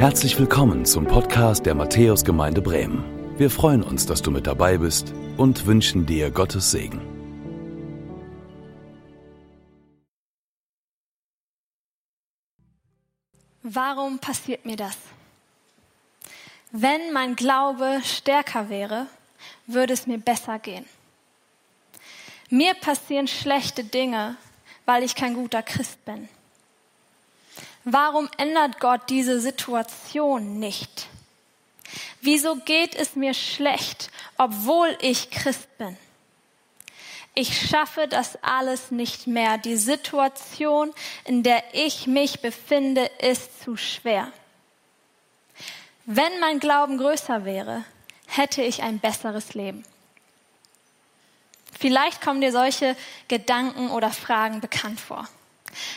Herzlich willkommen zum Podcast der Matthäusgemeinde Bremen. Wir freuen uns, dass du mit dabei bist und wünschen dir Gottes Segen. Warum passiert mir das? Wenn mein Glaube stärker wäre, würde es mir besser gehen. Mir passieren schlechte Dinge, weil ich kein guter Christ bin. Warum ändert Gott diese Situation nicht? Wieso geht es mir schlecht, obwohl ich Christ bin? Ich schaffe das alles nicht mehr. Die Situation, in der ich mich befinde, ist zu schwer. Wenn mein Glauben größer wäre, hätte ich ein besseres Leben. Vielleicht kommen dir solche Gedanken oder Fragen bekannt vor.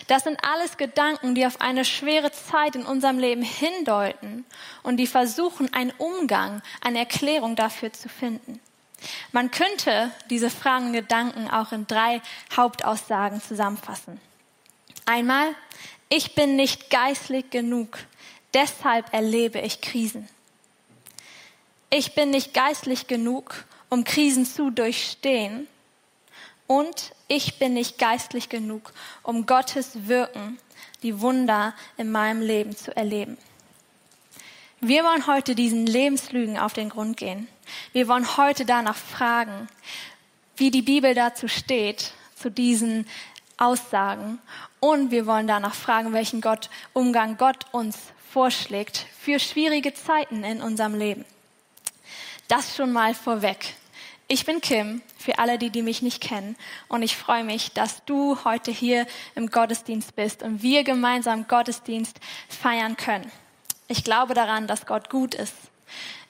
Das sind alles Gedanken, die auf eine schwere Zeit in unserem Leben hindeuten und die versuchen, einen Umgang, eine Erklärung dafür zu finden. Man könnte diese Fragen und Gedanken auch in drei Hauptaussagen zusammenfassen. Einmal, ich bin nicht geistlich genug, deshalb erlebe ich Krisen. Ich bin nicht geistlich genug, um Krisen zu durchstehen. Und ich bin nicht geistlich genug, um Gottes Wirken, die Wunder in meinem Leben zu erleben. Wir wollen heute diesen Lebenslügen auf den Grund gehen. Wir wollen heute danach fragen, wie die Bibel dazu steht, zu diesen Aussagen. Und wir wollen danach fragen, welchen Gott, Umgang Gott uns vorschlägt für schwierige Zeiten in unserem Leben. Das schon mal vorweg. Ich bin Kim, für alle die, die mich nicht kennen. Und ich freue mich, dass du heute hier im Gottesdienst bist und wir gemeinsam Gottesdienst feiern können. Ich glaube daran, dass Gott gut ist.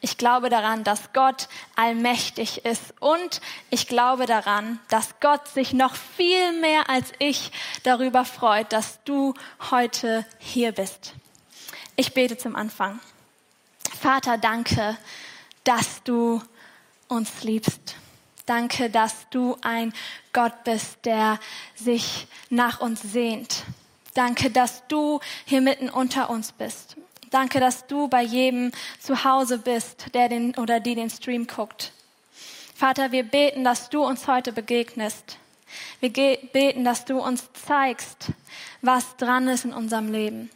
Ich glaube daran, dass Gott allmächtig ist. Und ich glaube daran, dass Gott sich noch viel mehr als ich darüber freut, dass du heute hier bist. Ich bete zum Anfang. Vater, danke, dass du uns liebst. Danke, dass du ein Gott bist, der sich nach uns sehnt. Danke, dass du hier mitten unter uns bist. Danke, dass du bei jedem zu Hause bist, der den oder die den Stream guckt. Vater, wir beten, dass du uns heute begegnest. Wir beten, dass du uns zeigst, was dran ist in unserem Leben.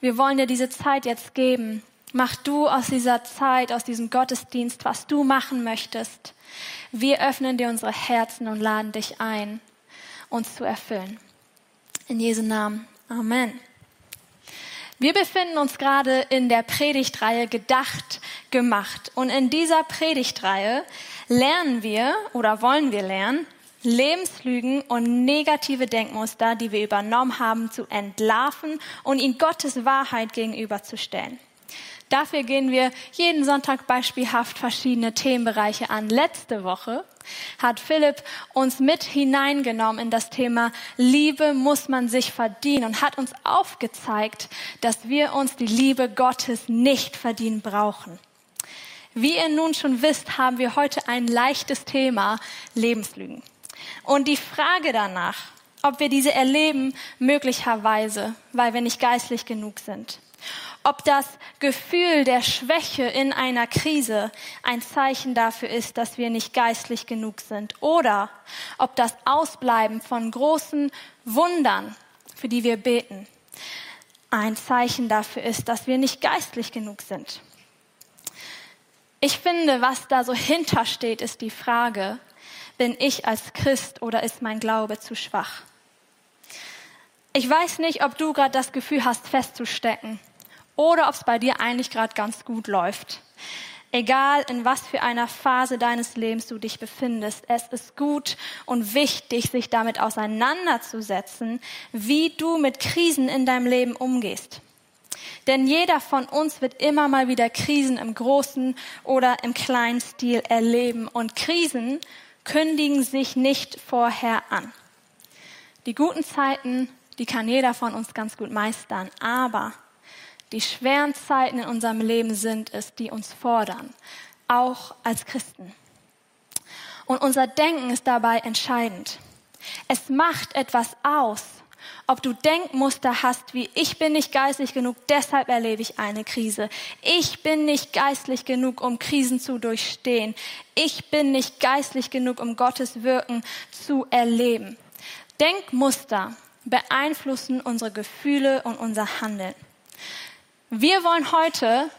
Wir wollen dir diese Zeit jetzt geben. Mach du aus dieser Zeit, aus diesem Gottesdienst, was du machen möchtest. Wir öffnen dir unsere Herzen und laden dich ein, uns zu erfüllen. In Jesu Namen. Amen. Wir befinden uns gerade in der Predigtreihe Gedacht, gemacht. Und in dieser Predigtreihe lernen wir oder wollen wir lernen, Lebenslügen und negative Denkmuster, die wir übernommen haben, zu entlarven und ihnen Gottes Wahrheit gegenüberzustellen. Dafür gehen wir jeden Sonntag beispielhaft verschiedene Themenbereiche an. Letzte Woche hat Philipp uns mit hineingenommen in das Thema Liebe muss man sich verdienen und hat uns aufgezeigt, dass wir uns die Liebe Gottes nicht verdienen brauchen. Wie ihr nun schon wisst, haben wir heute ein leichtes Thema Lebenslügen. Und die Frage danach, ob wir diese erleben, möglicherweise, weil wir nicht geistlich genug sind ob das Gefühl der Schwäche in einer Krise ein Zeichen dafür ist, dass wir nicht geistlich genug sind oder ob das Ausbleiben von großen Wundern, für die wir beten, ein Zeichen dafür ist, dass wir nicht geistlich genug sind. Ich finde, was da so hintersteht, ist die Frage, bin ich als Christ oder ist mein Glaube zu schwach? Ich weiß nicht, ob du gerade das Gefühl hast, festzustecken oder ob es bei dir eigentlich gerade ganz gut läuft. Egal in was für einer Phase deines Lebens du dich befindest, es ist gut und wichtig, sich damit auseinanderzusetzen, wie du mit Krisen in deinem Leben umgehst. Denn jeder von uns wird immer mal wieder Krisen im großen oder im kleinen Stil erleben. Und Krisen kündigen sich nicht vorher an. Die guten Zeiten, die kann jeder von uns ganz gut meistern. Aber die schweren Zeiten in unserem Leben sind es, die uns fordern, auch als Christen. Und unser Denken ist dabei entscheidend. Es macht etwas aus, ob du Denkmuster hast wie ich bin nicht geistlich genug, deshalb erlebe ich eine Krise. Ich bin nicht geistlich genug, um Krisen zu durchstehen. Ich bin nicht geistlich genug, um Gottes Wirken zu erleben. Denkmuster beeinflussen unsere Gefühle und unser Handeln. Wir wollen heute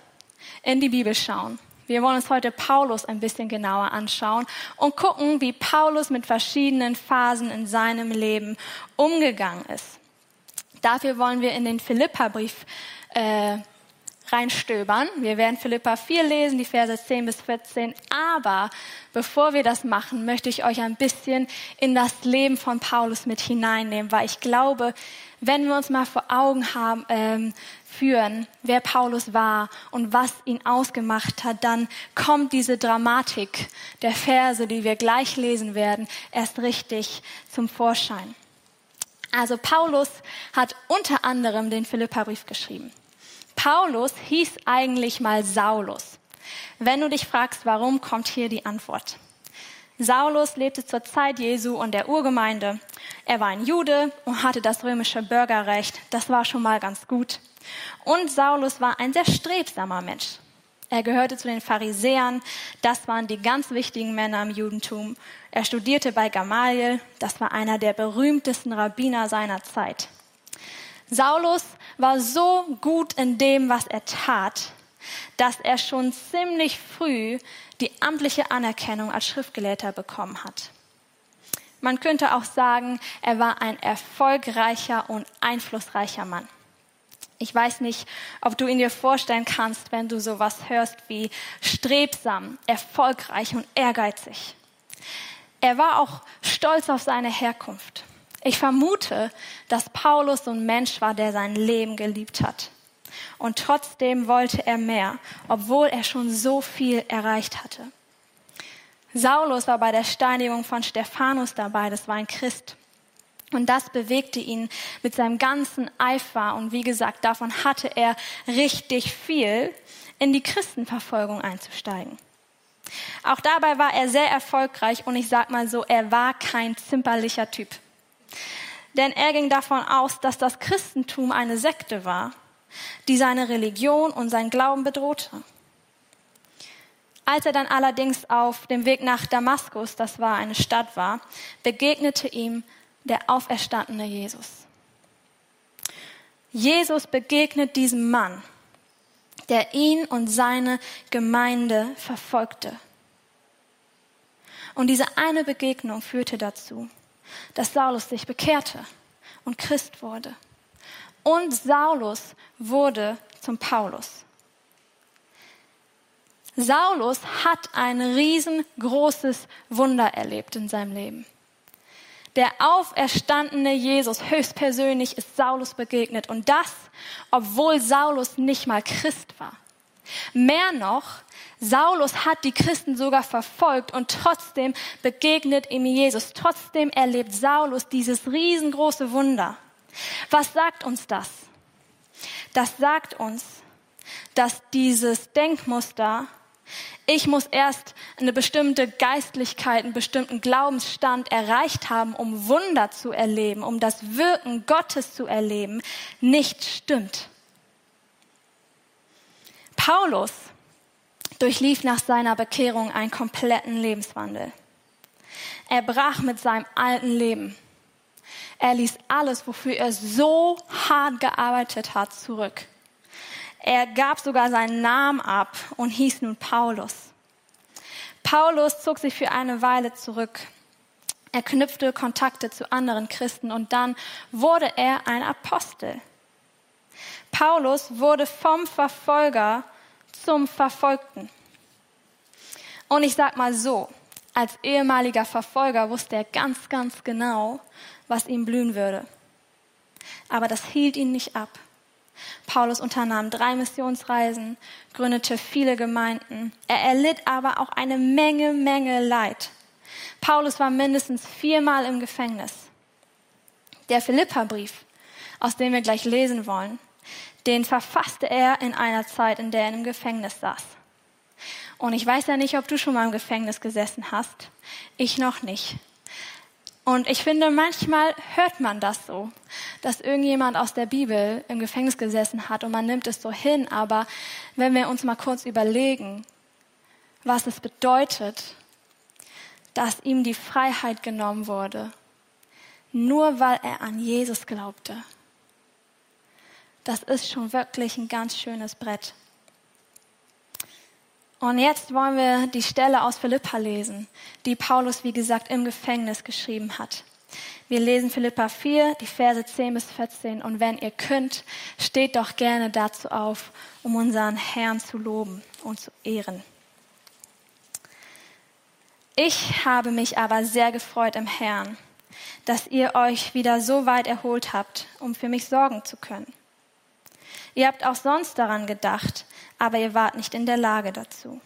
in die Bibel schauen. Wir wollen uns heute Paulus ein bisschen genauer anschauen und gucken, wie Paulus mit verschiedenen Phasen in seinem Leben umgegangen ist. Dafür wollen wir in den Philippa-Brief äh, reinstöbern. Wir werden Philippa 4 lesen, die Verse 10 bis 14. Aber bevor wir das machen, möchte ich euch ein bisschen in das Leben von Paulus mit hineinnehmen, weil ich glaube, wenn wir uns mal vor Augen haben, ähm, führen, wer Paulus war und was ihn ausgemacht hat, dann kommt diese Dramatik der Verse, die wir gleich lesen werden, erst richtig zum Vorschein. Also Paulus hat unter anderem den Philipperbrief geschrieben. Paulus hieß eigentlich mal Saulus. Wenn du dich fragst, warum, kommt hier die Antwort. Saulus lebte zur Zeit Jesu und der Urgemeinde. Er war ein Jude und hatte das römische Bürgerrecht. Das war schon mal ganz gut. Und Saulus war ein sehr strebsamer Mensch. Er gehörte zu den Pharisäern. Das waren die ganz wichtigen Männer im Judentum. Er studierte bei Gamaliel. Das war einer der berühmtesten Rabbiner seiner Zeit. Saulus war so gut in dem, was er tat, dass er schon ziemlich früh die amtliche Anerkennung als Schriftgelehrter bekommen hat. Man könnte auch sagen, er war ein erfolgreicher und einflussreicher Mann. Ich weiß nicht, ob du ihn dir vorstellen kannst, wenn du sowas hörst wie strebsam, erfolgreich und ehrgeizig. Er war auch stolz auf seine Herkunft. Ich vermute, dass Paulus so ein Mensch war, der sein Leben geliebt hat. Und trotzdem wollte er mehr, obwohl er schon so viel erreicht hatte. Saulus war bei der Steinigung von Stephanus dabei, das war ein Christ. Und das bewegte ihn mit seinem ganzen Eifer. Und wie gesagt, davon hatte er richtig viel, in die Christenverfolgung einzusteigen. Auch dabei war er sehr erfolgreich und ich sag mal so, er war kein zimperlicher Typ. Denn er ging davon aus, dass das Christentum eine Sekte war, die seine Religion und sein Glauben bedrohte. Als er dann allerdings auf dem Weg nach Damaskus, das war eine Stadt war, begegnete ihm der auferstandene Jesus. Jesus begegnet diesem Mann, der ihn und seine Gemeinde verfolgte. Und diese eine Begegnung führte dazu, dass Saulus sich bekehrte und Christ wurde. Und Saulus wurde zum Paulus. Saulus hat ein riesengroßes Wunder erlebt in seinem Leben. Der auferstandene Jesus höchstpersönlich ist Saulus begegnet und das, obwohl Saulus nicht mal Christ war. Mehr noch, Saulus hat die Christen sogar verfolgt und trotzdem begegnet ihm Jesus. Trotzdem erlebt Saulus dieses riesengroße Wunder. Was sagt uns das? Das sagt uns, dass dieses Denkmuster ich muss erst eine bestimmte Geistlichkeit, einen bestimmten Glaubensstand erreicht haben, um Wunder zu erleben, um das Wirken Gottes zu erleben, nicht stimmt. Paulus durchlief nach seiner Bekehrung einen kompletten Lebenswandel. Er brach mit seinem alten Leben. Er ließ alles, wofür er so hart gearbeitet hat, zurück. Er gab sogar seinen Namen ab und hieß nun Paulus. Paulus zog sich für eine Weile zurück. Er knüpfte Kontakte zu anderen Christen und dann wurde er ein Apostel. Paulus wurde vom Verfolger zum Verfolgten. Und ich sag mal so, als ehemaliger Verfolger wusste er ganz, ganz genau, was ihm blühen würde. Aber das hielt ihn nicht ab. Paulus unternahm drei Missionsreisen, gründete viele Gemeinden. Er erlitt aber auch eine Menge, Menge Leid. Paulus war mindestens viermal im Gefängnis. Der Philipperbrief, aus dem wir gleich lesen wollen, den verfasste er in einer Zeit, in der er im Gefängnis saß. Und ich weiß ja nicht, ob du schon mal im Gefängnis gesessen hast. Ich noch nicht. Und ich finde, manchmal hört man das so, dass irgendjemand aus der Bibel im Gefängnis gesessen hat und man nimmt es so hin. Aber wenn wir uns mal kurz überlegen, was es bedeutet, dass ihm die Freiheit genommen wurde, nur weil er an Jesus glaubte. Das ist schon wirklich ein ganz schönes Brett. Und jetzt wollen wir die Stelle aus Philippa lesen, die Paulus, wie gesagt, im Gefängnis geschrieben hat. Wir lesen Philippa 4, die Verse 10 bis 14. Und wenn ihr könnt, steht doch gerne dazu auf, um unseren Herrn zu loben und zu ehren. Ich habe mich aber sehr gefreut im Herrn, dass ihr euch wieder so weit erholt habt, um für mich sorgen zu können. Ihr habt auch sonst daran gedacht, aber ihr wart nicht in der Lage dazu.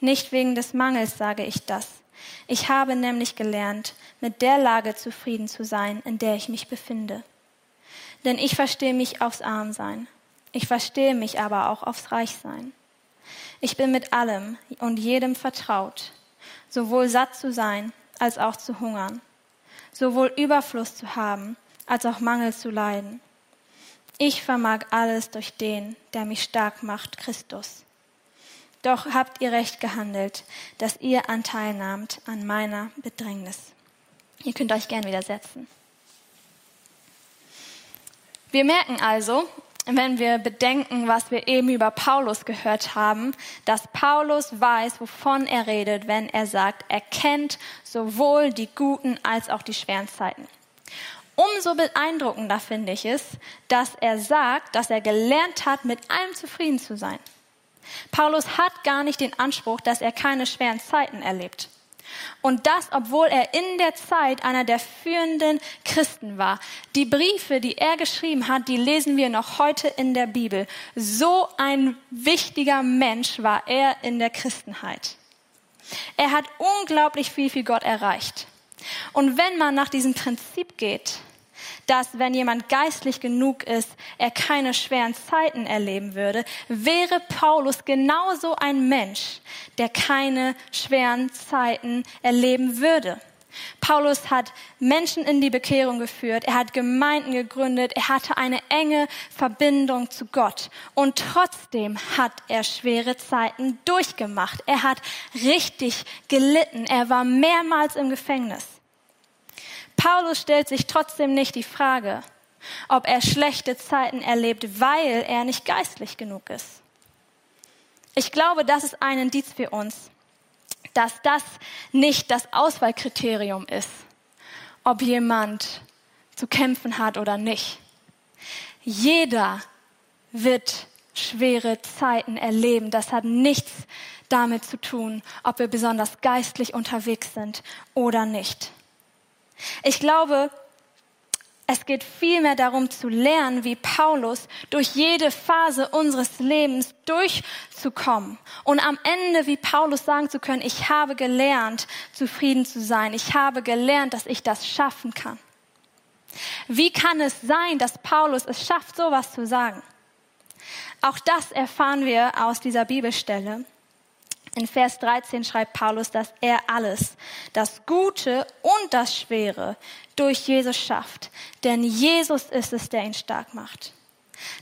Nicht wegen des Mangels sage ich das. Ich habe nämlich gelernt, mit der Lage zufrieden zu sein, in der ich mich befinde. Denn ich verstehe mich aufs Armsein. Ich verstehe mich aber auch aufs Reichsein. Ich bin mit allem und jedem vertraut, sowohl satt zu sein als auch zu hungern, sowohl Überfluss zu haben als auch Mangel zu leiden. Ich vermag alles durch den, der mich stark macht, Christus. Doch habt ihr recht gehandelt, dass ihr Anteil nahmt an meiner Bedrängnis. Ihr könnt euch gern widersetzen. Wir merken also, wenn wir bedenken, was wir eben über Paulus gehört haben, dass Paulus weiß, wovon er redet, wenn er sagt, er kennt sowohl die guten als auch die schweren Zeiten. Umso beeindruckender finde ich es, dass er sagt, dass er gelernt hat, mit allem zufrieden zu sein. Paulus hat gar nicht den Anspruch, dass er keine schweren Zeiten erlebt. Und das, obwohl er in der Zeit einer der führenden Christen war. Die Briefe, die er geschrieben hat, die lesen wir noch heute in der Bibel. So ein wichtiger Mensch war er in der Christenheit. Er hat unglaublich viel für Gott erreicht. Und wenn man nach diesem Prinzip geht, dass wenn jemand geistlich genug ist, er keine schweren Zeiten erleben würde, wäre Paulus genauso ein Mensch, der keine schweren Zeiten erleben würde. Paulus hat Menschen in die Bekehrung geführt, er hat Gemeinden gegründet, er hatte eine enge Verbindung zu Gott und trotzdem hat er schwere Zeiten durchgemacht. Er hat richtig gelitten, er war mehrmals im Gefängnis. Paulus stellt sich trotzdem nicht die Frage, ob er schlechte Zeiten erlebt, weil er nicht geistlich genug ist. Ich glaube, das ist ein Indiz für uns, dass das nicht das Auswahlkriterium ist, ob jemand zu kämpfen hat oder nicht. Jeder wird schwere Zeiten erleben. Das hat nichts damit zu tun, ob wir besonders geistlich unterwegs sind oder nicht. Ich glaube, es geht vielmehr darum zu lernen, wie Paulus durch jede Phase unseres Lebens durchzukommen und am Ende wie Paulus sagen zu können, ich habe gelernt, zufrieden zu sein. Ich habe gelernt, dass ich das schaffen kann. Wie kann es sein, dass Paulus es schafft, sowas zu sagen? Auch das erfahren wir aus dieser Bibelstelle. In Vers 13 schreibt Paulus, dass er alles, das Gute und das Schwere, durch Jesus schafft. Denn Jesus ist es, der ihn stark macht.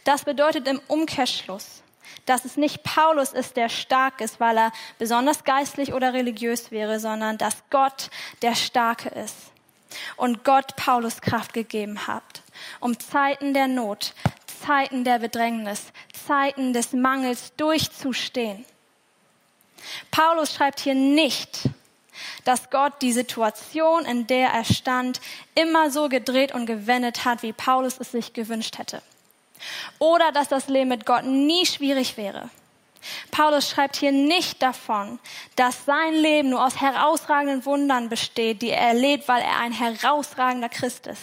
Das bedeutet im Umkehrschluss, dass es nicht Paulus ist, der stark ist, weil er besonders geistlich oder religiös wäre, sondern dass Gott der Starke ist. Und Gott Paulus Kraft gegeben hat, um Zeiten der Not, Zeiten der Bedrängnis, Zeiten des Mangels durchzustehen. Paulus schreibt hier nicht, dass Gott die Situation, in der er stand, immer so gedreht und gewendet hat, wie Paulus es sich gewünscht hätte. Oder dass das Leben mit Gott nie schwierig wäre. Paulus schreibt hier nicht davon, dass sein Leben nur aus herausragenden Wundern besteht, die er erlebt, weil er ein herausragender Christ ist.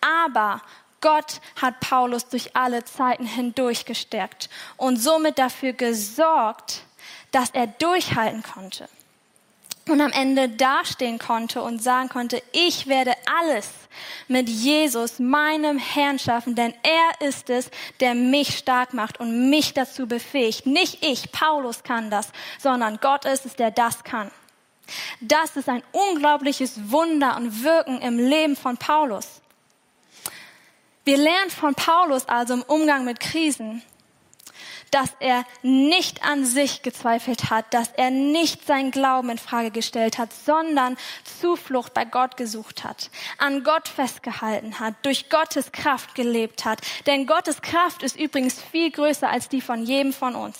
Aber Gott hat Paulus durch alle Zeiten hindurch gestärkt und somit dafür gesorgt, dass er durchhalten konnte und am Ende dastehen konnte und sagen konnte, ich werde alles mit Jesus, meinem Herrn schaffen, denn er ist es, der mich stark macht und mich dazu befähigt. Nicht ich, Paulus kann das, sondern Gott ist es, der das kann. Das ist ein unglaubliches Wunder und Wirken im Leben von Paulus. Wir lernen von Paulus also im Umgang mit Krisen, dass er nicht an sich gezweifelt hat, dass er nicht seinen Glauben in Frage gestellt hat, sondern Zuflucht bei Gott gesucht hat, an Gott festgehalten hat, durch Gottes Kraft gelebt hat. Denn Gottes Kraft ist übrigens viel größer als die von jedem von uns.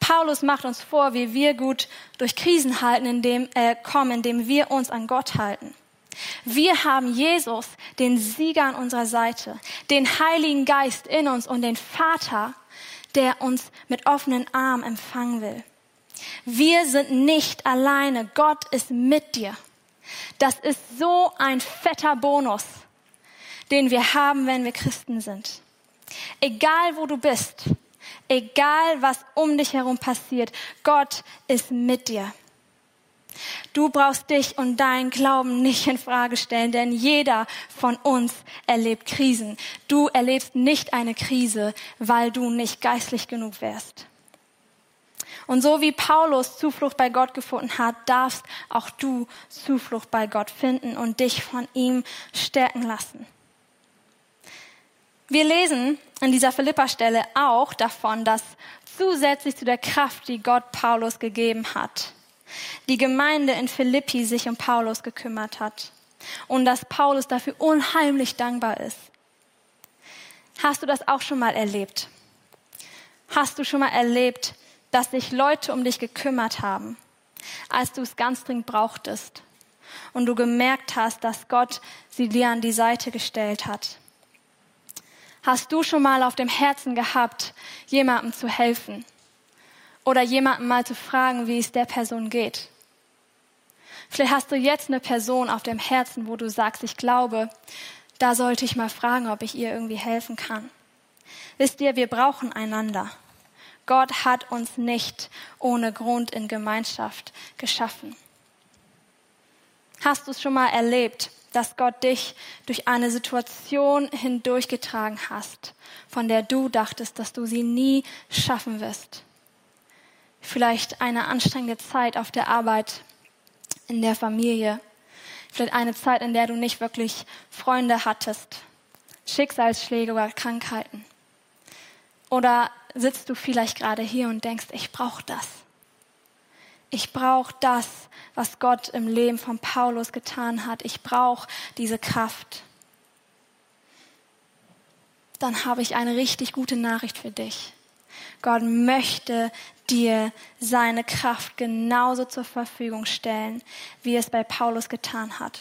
Paulus macht uns vor, wie wir gut durch Krisen halten, indem, äh, kommen, indem wir uns an Gott halten. Wir haben Jesus, den Sieger an unserer Seite, den Heiligen Geist in uns und den Vater, der uns mit offenen Armen empfangen will. Wir sind nicht alleine. Gott ist mit dir. Das ist so ein fetter Bonus, den wir haben, wenn wir Christen sind. Egal wo du bist, egal was um dich herum passiert, Gott ist mit dir. Du brauchst dich und deinen Glauben nicht in Frage stellen, denn jeder von uns erlebt Krisen. Du erlebst nicht eine Krise, weil du nicht geistlich genug wärst. Und so wie Paulus Zuflucht bei Gott gefunden hat, darfst auch du Zuflucht bei Gott finden und dich von ihm stärken lassen. Wir lesen in dieser Philippa-Stelle auch davon, dass zusätzlich zu der Kraft, die Gott Paulus gegeben hat, die Gemeinde in Philippi sich um Paulus gekümmert hat und dass Paulus dafür unheimlich dankbar ist. Hast du das auch schon mal erlebt? Hast du schon mal erlebt, dass sich Leute um dich gekümmert haben, als du es ganz dringend brauchtest und du gemerkt hast, dass Gott sie dir an die Seite gestellt hat? Hast du schon mal auf dem Herzen gehabt, jemandem zu helfen? Oder jemanden mal zu fragen, wie es der Person geht. Vielleicht hast du jetzt eine Person auf dem Herzen, wo du sagst, ich glaube, da sollte ich mal fragen, ob ich ihr irgendwie helfen kann. Wisst ihr, wir brauchen einander. Gott hat uns nicht ohne Grund in Gemeinschaft geschaffen. Hast du es schon mal erlebt, dass Gott dich durch eine Situation hindurchgetragen hast, von der du dachtest, dass du sie nie schaffen wirst? Vielleicht eine anstrengende Zeit auf der Arbeit, in der Familie, vielleicht eine Zeit, in der du nicht wirklich Freunde hattest, Schicksalsschläge oder Krankheiten. Oder sitzt du vielleicht gerade hier und denkst, ich brauche das. Ich brauche das, was Gott im Leben von Paulus getan hat. Ich brauche diese Kraft. Dann habe ich eine richtig gute Nachricht für dich. Gott möchte dir seine Kraft genauso zur Verfügung stellen, wie es bei Paulus getan hat.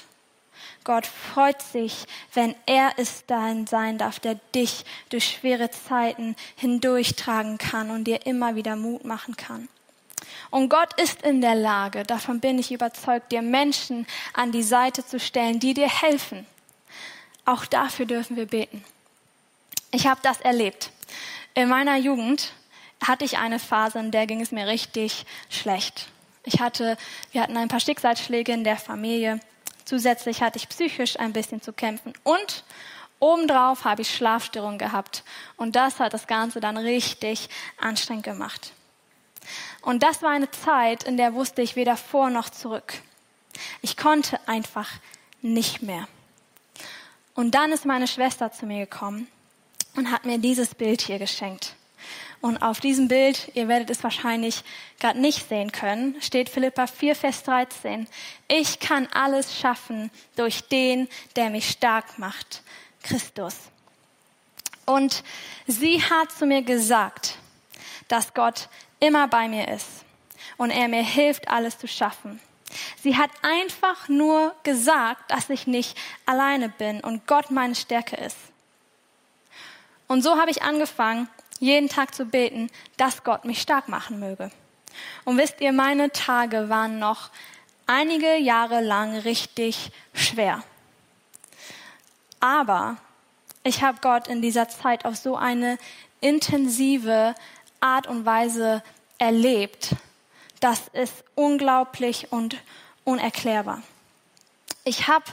Gott freut sich, wenn er es dann sein darf, der dich durch schwere Zeiten hindurchtragen kann und dir immer wieder Mut machen kann. Und Gott ist in der Lage, davon bin ich überzeugt, dir Menschen an die Seite zu stellen, die dir helfen. Auch dafür dürfen wir beten. Ich habe das erlebt. In meiner Jugend hatte ich eine Phase, in der ging es mir richtig schlecht. Ich hatte, wir hatten ein paar Schicksalsschläge in der Familie. Zusätzlich hatte ich psychisch ein bisschen zu kämpfen und obendrauf habe ich Schlafstörungen gehabt. Und das hat das Ganze dann richtig anstrengend gemacht. Und das war eine Zeit, in der wusste ich weder vor noch zurück. Ich konnte einfach nicht mehr. Und dann ist meine Schwester zu mir gekommen und hat mir dieses Bild hier geschenkt. Und auf diesem Bild, ihr werdet es wahrscheinlich gerade nicht sehen können, steht Philippa 4, Vers 13. Ich kann alles schaffen durch den, der mich stark macht, Christus. Und sie hat zu mir gesagt, dass Gott immer bei mir ist und er mir hilft, alles zu schaffen. Sie hat einfach nur gesagt, dass ich nicht alleine bin und Gott meine Stärke ist. Und so habe ich angefangen, jeden Tag zu beten, dass Gott mich stark machen möge. Und wisst ihr, meine Tage waren noch einige Jahre lang richtig schwer. Aber ich habe Gott in dieser Zeit auf so eine intensive Art und Weise erlebt, das ist unglaublich und unerklärbar. Ich habe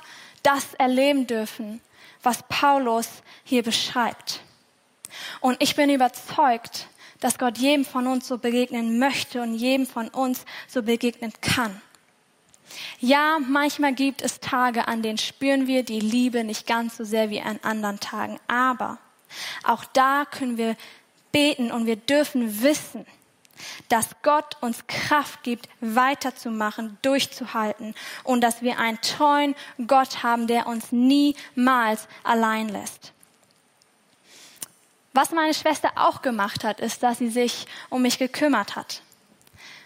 das erleben dürfen, was Paulus hier beschreibt. Und ich bin überzeugt, dass Gott jedem von uns so begegnen möchte und jedem von uns so begegnen kann. Ja, manchmal gibt es Tage, an denen spüren wir die Liebe nicht ganz so sehr wie an anderen Tagen. Aber auch da können wir beten und wir dürfen wissen, dass Gott uns Kraft gibt, weiterzumachen, durchzuhalten und dass wir einen treuen Gott haben, der uns niemals allein lässt. Was meine Schwester auch gemacht hat, ist, dass sie sich um mich gekümmert hat.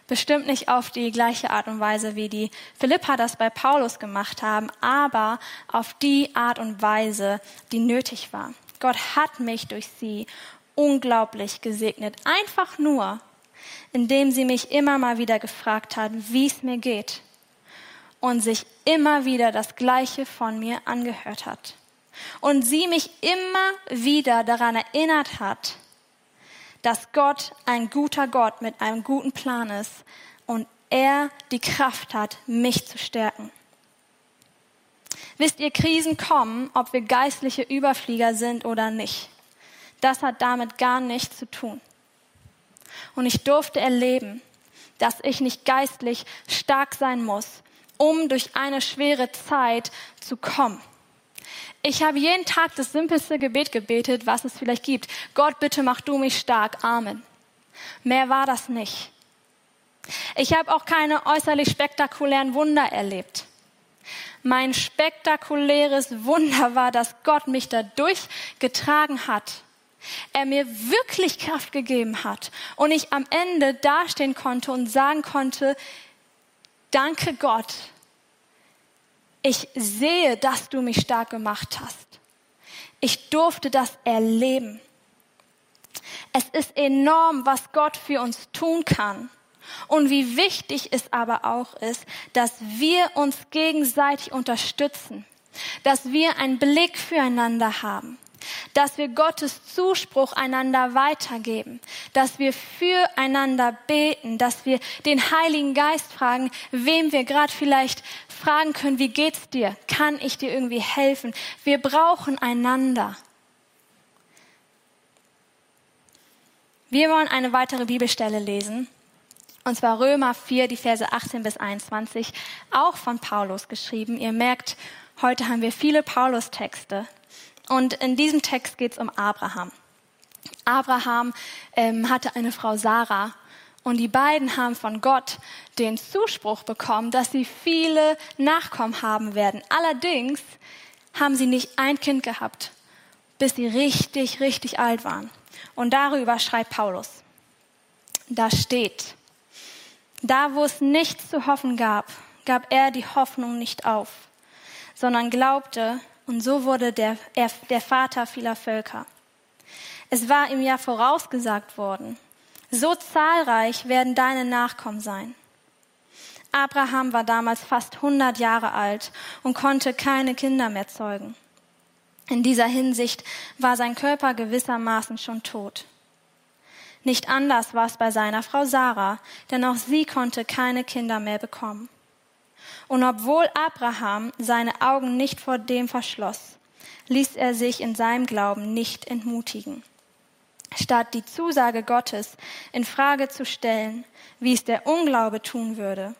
Bestimmt nicht auf die gleiche Art und Weise, wie die Philippa das bei Paulus gemacht haben, aber auf die Art und Weise, die nötig war. Gott hat mich durch sie unglaublich gesegnet. Einfach nur, indem sie mich immer mal wieder gefragt hat, wie es mir geht und sich immer wieder das Gleiche von mir angehört hat. Und sie mich immer wieder daran erinnert hat, dass Gott ein guter Gott mit einem guten Plan ist und er die Kraft hat, mich zu stärken. Wisst ihr, Krisen kommen, ob wir geistliche Überflieger sind oder nicht. Das hat damit gar nichts zu tun. Und ich durfte erleben, dass ich nicht geistlich stark sein muss, um durch eine schwere Zeit zu kommen. Ich habe jeden Tag das simpelste Gebet gebetet, was es vielleicht gibt. Gott, bitte mach du mich stark. Amen. Mehr war das nicht. Ich habe auch keine äußerlich spektakulären Wunder erlebt. Mein spektakuläres Wunder war, dass Gott mich dadurch getragen hat. Er mir wirklich Kraft gegeben hat und ich am Ende dastehen konnte und sagen konnte, danke Gott, ich sehe, dass du mich stark gemacht hast. Ich durfte das erleben. Es ist enorm, was Gott für uns tun kann. Und wie wichtig es aber auch ist, dass wir uns gegenseitig unterstützen, dass wir einen Blick füreinander haben, dass wir Gottes Zuspruch einander weitergeben, dass wir füreinander beten, dass wir den Heiligen Geist fragen, wem wir gerade vielleicht fragen können, wie geht's dir? Kann ich dir irgendwie helfen? Wir brauchen einander. Wir wollen eine weitere Bibelstelle lesen. Und zwar Römer 4, die Verse 18 bis 21, auch von Paulus geschrieben. Ihr merkt, heute haben wir viele Paulus-Texte. Und in diesem Text geht es um Abraham. Abraham ähm, hatte eine Frau Sarah und die beiden haben von Gott den Zuspruch bekommen, dass sie viele Nachkommen haben werden. Allerdings haben sie nicht ein Kind gehabt, bis sie richtig, richtig alt waren. Und darüber schreibt Paulus. Da steht, da wo es nichts zu hoffen gab, gab er die Hoffnung nicht auf, sondern glaubte, und so wurde der, er, der Vater vieler Völker. Es war ihm ja vorausgesagt worden, so zahlreich werden deine Nachkommen sein. Abraham war damals fast 100 Jahre alt und konnte keine Kinder mehr zeugen. In dieser Hinsicht war sein Körper gewissermaßen schon tot. Nicht anders war es bei seiner Frau Sarah, denn auch sie konnte keine Kinder mehr bekommen. Und obwohl Abraham seine Augen nicht vor dem verschloss, ließ er sich in seinem Glauben nicht entmutigen. Statt die Zusage Gottes in Frage zu stellen, wie es der Unglaube tun würde,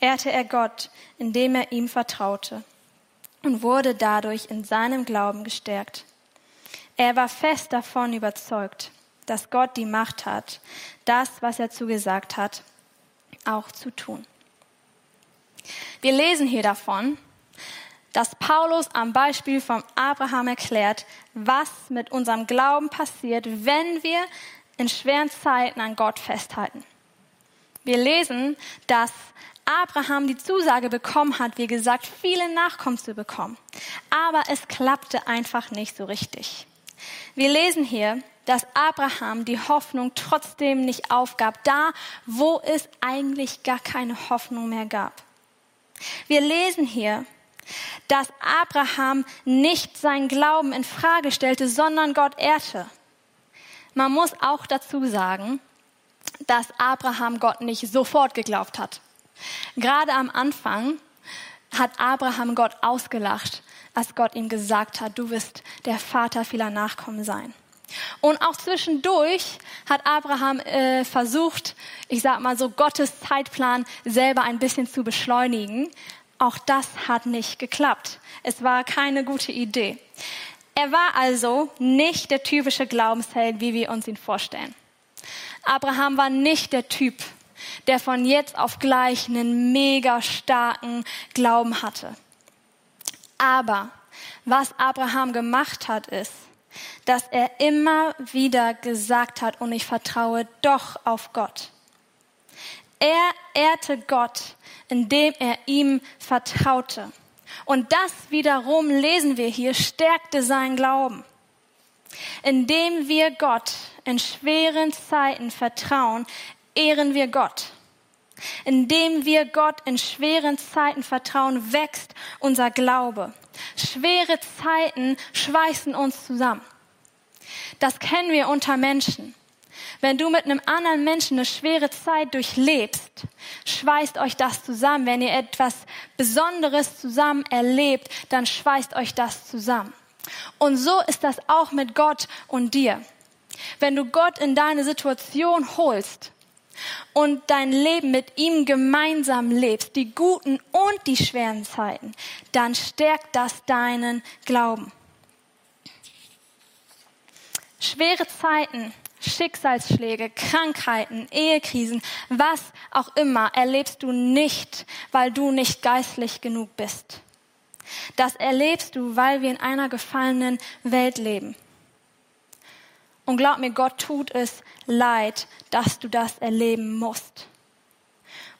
ehrte er Gott, indem er ihm vertraute und wurde dadurch in seinem Glauben gestärkt. Er war fest davon überzeugt, dass Gott die Macht hat, das, was er zugesagt hat, auch zu tun. Wir lesen hier davon, dass Paulus am Beispiel von Abraham erklärt, was mit unserem Glauben passiert, wenn wir in schweren Zeiten an Gott festhalten. Wir lesen, dass Abraham die Zusage bekommen hat, wie gesagt, viele Nachkommen zu bekommen. Aber es klappte einfach nicht so richtig. Wir lesen hier, dass Abraham die Hoffnung trotzdem nicht aufgab, da wo es eigentlich gar keine Hoffnung mehr gab. Wir lesen hier, dass Abraham nicht seinen Glauben in Frage stellte, sondern Gott ehrte. Man muss auch dazu sagen, dass Abraham Gott nicht sofort geglaubt hat. Gerade am Anfang hat Abraham Gott ausgelacht, als Gott ihm gesagt hat, du wirst der Vater vieler Nachkommen sein. Und auch zwischendurch hat Abraham äh, versucht, ich sag mal so, Gottes Zeitplan selber ein bisschen zu beschleunigen. Auch das hat nicht geklappt. Es war keine gute Idee. Er war also nicht der typische Glaubensheld, wie wir uns ihn vorstellen. Abraham war nicht der Typ, der von jetzt auf gleich einen mega starken Glauben hatte. Aber was Abraham gemacht hat, ist, dass er immer wieder gesagt hat, und ich vertraue doch auf Gott. Er ehrte Gott, indem er ihm vertraute. Und das wiederum lesen wir hier, stärkte sein Glauben. Indem wir Gott in schweren Zeiten vertrauen, ehren wir Gott. Indem wir Gott in schweren Zeiten vertrauen, wächst unser Glaube. Schwere Zeiten schweißen uns zusammen. Das kennen wir unter Menschen. Wenn du mit einem anderen Menschen eine schwere Zeit durchlebst, schweißt euch das zusammen. Wenn ihr etwas Besonderes zusammen erlebt, dann schweißt euch das zusammen. Und so ist das auch mit Gott und dir. Wenn du Gott in deine Situation holst und dein Leben mit ihm gemeinsam lebst, die guten und die schweren Zeiten, dann stärkt das deinen Glauben. Schwere Zeiten Schicksalsschläge, Krankheiten, Ehekrisen, was auch immer erlebst du nicht, weil du nicht geistlich genug bist. Das erlebst du, weil wir in einer gefallenen Welt leben. Und glaub mir, Gott tut es leid, dass du das erleben musst.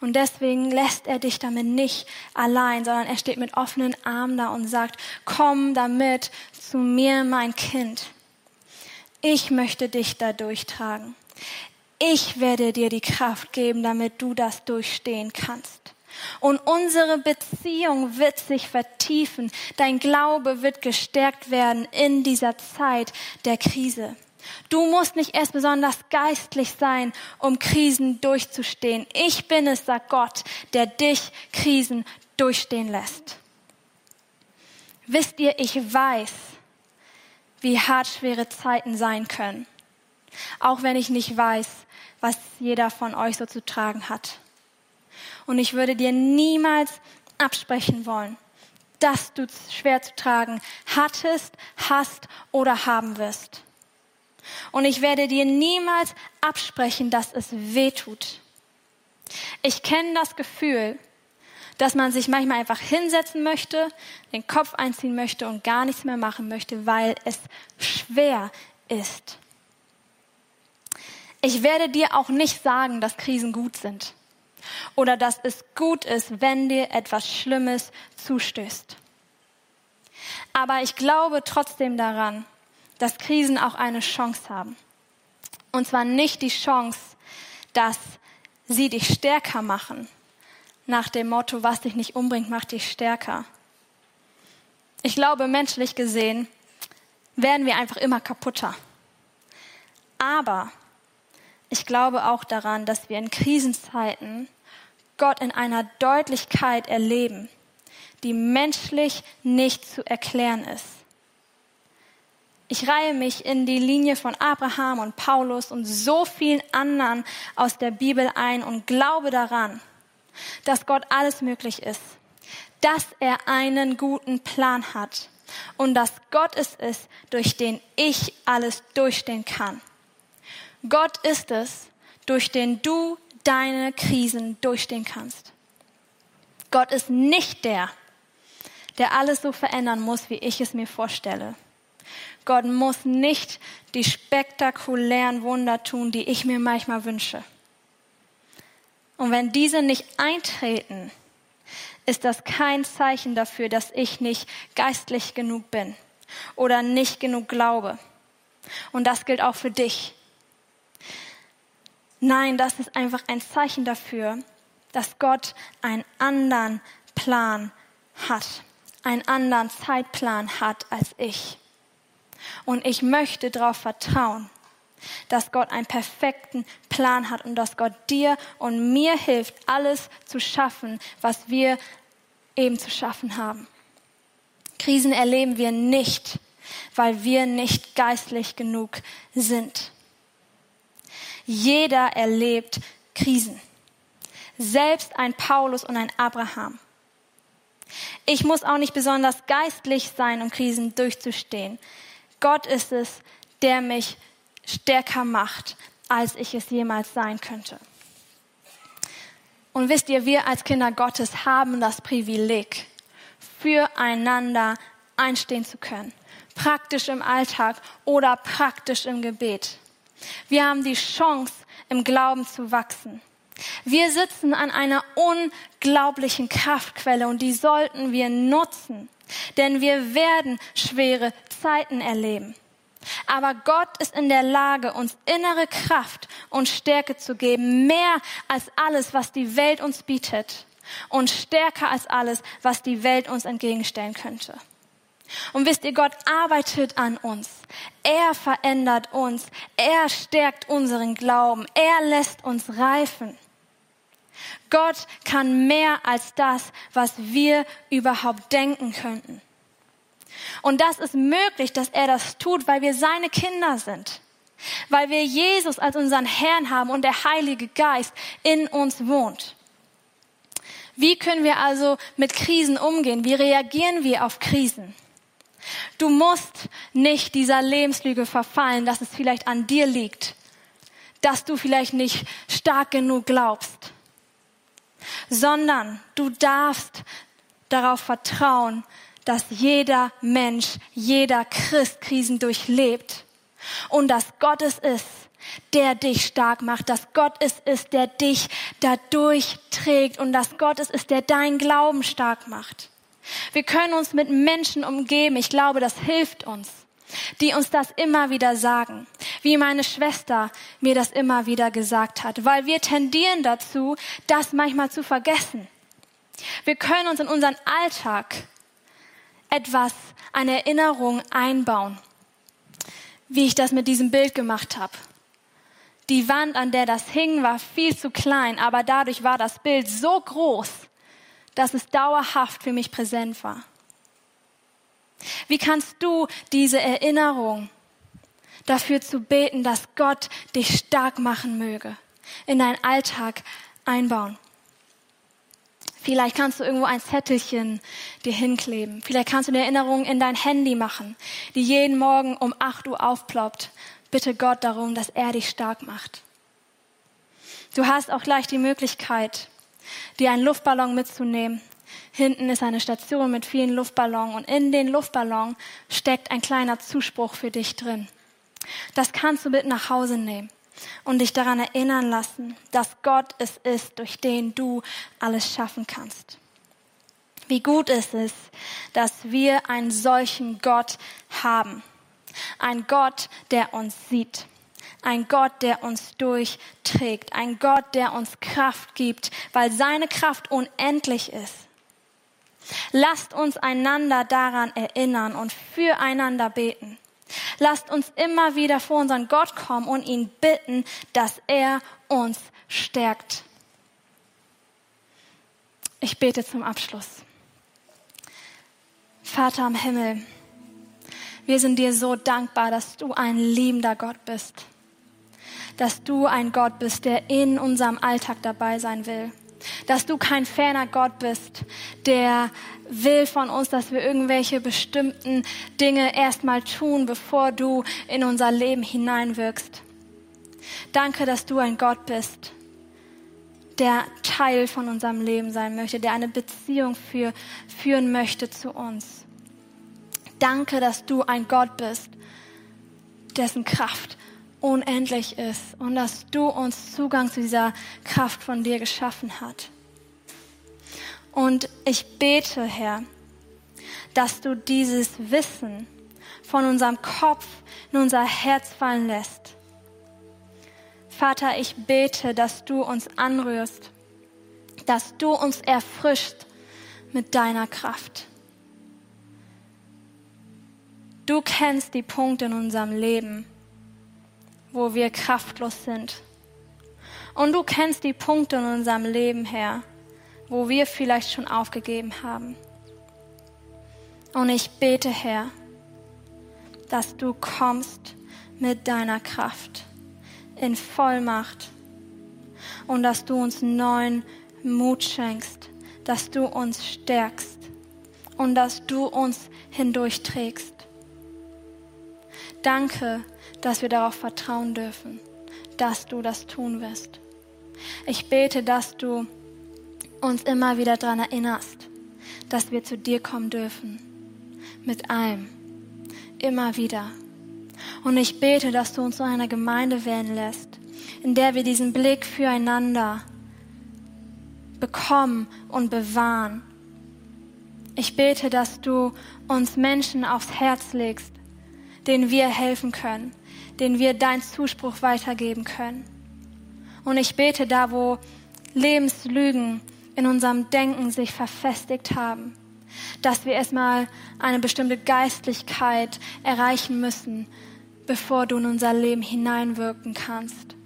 Und deswegen lässt er dich damit nicht allein, sondern er steht mit offenen Armen da und sagt, komm damit zu mir, mein Kind. Ich möchte dich da durchtragen. Ich werde dir die Kraft geben, damit du das durchstehen kannst. Und unsere Beziehung wird sich vertiefen. Dein Glaube wird gestärkt werden in dieser Zeit der Krise. Du musst nicht erst besonders geistlich sein, um Krisen durchzustehen. Ich bin es, sagt Gott, der dich Krisen durchstehen lässt. Wisst ihr, ich weiß, wie hart schwere Zeiten sein können. Auch wenn ich nicht weiß, was jeder von euch so zu tragen hat. Und ich würde dir niemals absprechen wollen, dass du schwer zu tragen hattest, hast oder haben wirst. Und ich werde dir niemals absprechen, dass es weh tut. Ich kenne das Gefühl, dass man sich manchmal einfach hinsetzen möchte, den Kopf einziehen möchte und gar nichts mehr machen möchte, weil es schwer ist. Ich werde dir auch nicht sagen, dass Krisen gut sind oder dass es gut ist, wenn dir etwas Schlimmes zustößt. Aber ich glaube trotzdem daran, dass Krisen auch eine Chance haben. Und zwar nicht die Chance, dass sie dich stärker machen, nach dem Motto, was dich nicht umbringt, macht dich stärker. Ich glaube, menschlich gesehen werden wir einfach immer kaputter. Aber ich glaube auch daran, dass wir in Krisenzeiten Gott in einer Deutlichkeit erleben, die menschlich nicht zu erklären ist. Ich reihe mich in die Linie von Abraham und Paulus und so vielen anderen aus der Bibel ein und glaube daran, dass Gott alles möglich ist, dass er einen guten Plan hat und dass Gott es ist, durch den ich alles durchstehen kann. Gott ist es, durch den du deine Krisen durchstehen kannst. Gott ist nicht der, der alles so verändern muss, wie ich es mir vorstelle. Gott muss nicht die spektakulären Wunder tun, die ich mir manchmal wünsche. Und wenn diese nicht eintreten, ist das kein Zeichen dafür, dass ich nicht geistlich genug bin oder nicht genug glaube. Und das gilt auch für dich. Nein, das ist einfach ein Zeichen dafür, dass Gott einen anderen Plan hat, einen anderen Zeitplan hat als ich. Und ich möchte darauf vertrauen, dass Gott einen perfekten Plan hat und dass Gott dir und mir hilft, alles zu schaffen, was wir eben zu schaffen haben. Krisen erleben wir nicht, weil wir nicht geistlich genug sind. Jeder erlebt Krisen. Selbst ein Paulus und ein Abraham. Ich muss auch nicht besonders geistlich sein, um Krisen durchzustehen. Gott ist es, der mich stärker macht, als ich es jemals sein könnte. Und wisst ihr, wir als Kinder Gottes haben das Privileg, füreinander einstehen zu können. Praktisch im Alltag oder praktisch im Gebet. Wir haben die Chance, im Glauben zu wachsen. Wir sitzen an einer unglaublichen Kraftquelle und die sollten wir nutzen, denn wir werden schwere Zeiten erleben. Aber Gott ist in der Lage, uns innere Kraft und Stärke zu geben, mehr als alles, was die Welt uns bietet und stärker als alles, was die Welt uns entgegenstellen könnte. Und wisst ihr, Gott arbeitet an uns. Er verändert uns. Er stärkt unseren Glauben. Er lässt uns reifen. Gott kann mehr als das, was wir überhaupt denken könnten. Und das ist möglich, dass er das tut, weil wir seine Kinder sind. Weil wir Jesus als unseren Herrn haben und der Heilige Geist in uns wohnt. Wie können wir also mit Krisen umgehen? Wie reagieren wir auf Krisen? Du musst nicht dieser Lebenslüge verfallen, dass es vielleicht an dir liegt, dass du vielleicht nicht stark genug glaubst, sondern du darfst darauf vertrauen, dass jeder Mensch, jeder Christ Krisen durchlebt und dass Gott es ist, der dich stark macht, dass Gott es ist, der dich dadurch trägt und dass Gott es ist, der deinen Glauben stark macht. Wir können uns mit Menschen umgeben, ich glaube, das hilft uns, die uns das immer wieder sagen, wie meine Schwester mir das immer wieder gesagt hat, weil wir tendieren dazu, das manchmal zu vergessen. Wir können uns in unseren Alltag etwas, eine Erinnerung einbauen, wie ich das mit diesem Bild gemacht habe. Die Wand, an der das hing, war viel zu klein, aber dadurch war das Bild so groß, dass es dauerhaft für mich präsent war. Wie kannst du diese Erinnerung dafür zu beten, dass Gott dich stark machen möge, in deinen Alltag einbauen? Vielleicht kannst du irgendwo ein Zettelchen dir hinkleben. Vielleicht kannst du eine Erinnerung in dein Handy machen, die jeden Morgen um 8 Uhr aufploppt. Bitte Gott darum, dass er dich stark macht. Du hast auch gleich die Möglichkeit, dir einen Luftballon mitzunehmen. Hinten ist eine Station mit vielen Luftballons und in den Luftballon steckt ein kleiner Zuspruch für dich drin. Das kannst du mit nach Hause nehmen und dich daran erinnern lassen, dass Gott es ist, durch den du alles schaffen kannst. Wie gut ist es, dass wir einen solchen Gott haben. Ein Gott, der uns sieht. Ein Gott, der uns durchträgt. Ein Gott, der uns Kraft gibt, weil seine Kraft unendlich ist. Lasst uns einander daran erinnern und füreinander beten. Lasst uns immer wieder vor unseren Gott kommen und ihn bitten, dass er uns stärkt. Ich bete zum Abschluss. Vater am Himmel, wir sind dir so dankbar, dass du ein liebender Gott bist. Dass du ein Gott bist, der in unserem Alltag dabei sein will dass du kein ferner Gott bist, der will von uns, dass wir irgendwelche bestimmten Dinge erstmal tun, bevor du in unser Leben hineinwirkst. Danke, dass du ein Gott bist, der Teil von unserem Leben sein möchte, der eine Beziehung für, führen möchte zu uns. Danke, dass du ein Gott bist, dessen Kraft unendlich ist und dass du uns Zugang zu dieser Kraft von dir geschaffen hast. Und ich bete, Herr, dass du dieses Wissen von unserem Kopf in unser Herz fallen lässt. Vater, ich bete, dass du uns anrührst, dass du uns erfrischt mit deiner Kraft. Du kennst die Punkte in unserem Leben, wo wir kraftlos sind. Und du kennst die Punkte in unserem Leben, Herr, wo wir vielleicht schon aufgegeben haben. Und ich bete, Herr, dass du kommst mit deiner Kraft in Vollmacht und dass du uns neuen Mut schenkst, dass du uns stärkst und dass du uns hindurchträgst. Danke, dass wir darauf vertrauen dürfen, dass du das tun wirst. Ich bete, dass du uns immer wieder daran erinnerst, dass wir zu dir kommen dürfen. Mit allem. Immer wieder. Und ich bete, dass du uns zu einer Gemeinde werden lässt, in der wir diesen Blick füreinander bekommen und bewahren. Ich bete, dass du uns Menschen aufs Herz legst, denen wir helfen können, denen wir deinen Zuspruch weitergeben können. Und ich bete da, wo Lebenslügen in unserem Denken sich verfestigt haben, dass wir erstmal eine bestimmte Geistlichkeit erreichen müssen, bevor du in unser Leben hineinwirken kannst.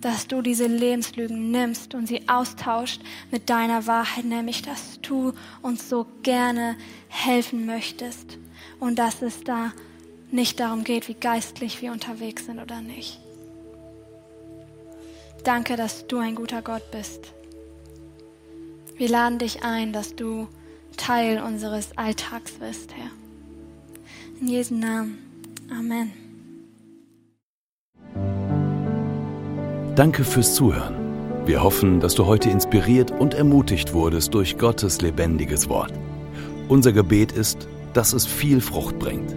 Dass du diese Lebenslügen nimmst und sie austauscht mit deiner Wahrheit, nämlich dass du uns so gerne helfen möchtest und dass es da nicht darum geht, wie geistlich wir unterwegs sind oder nicht. Danke, dass du ein guter Gott bist. Wir laden dich ein, dass du Teil unseres Alltags wirst, Herr. In Jesu Namen. Amen. Danke fürs Zuhören. Wir hoffen, dass du heute inspiriert und ermutigt wurdest durch Gottes lebendiges Wort. Unser Gebet ist, dass es viel Frucht bringt.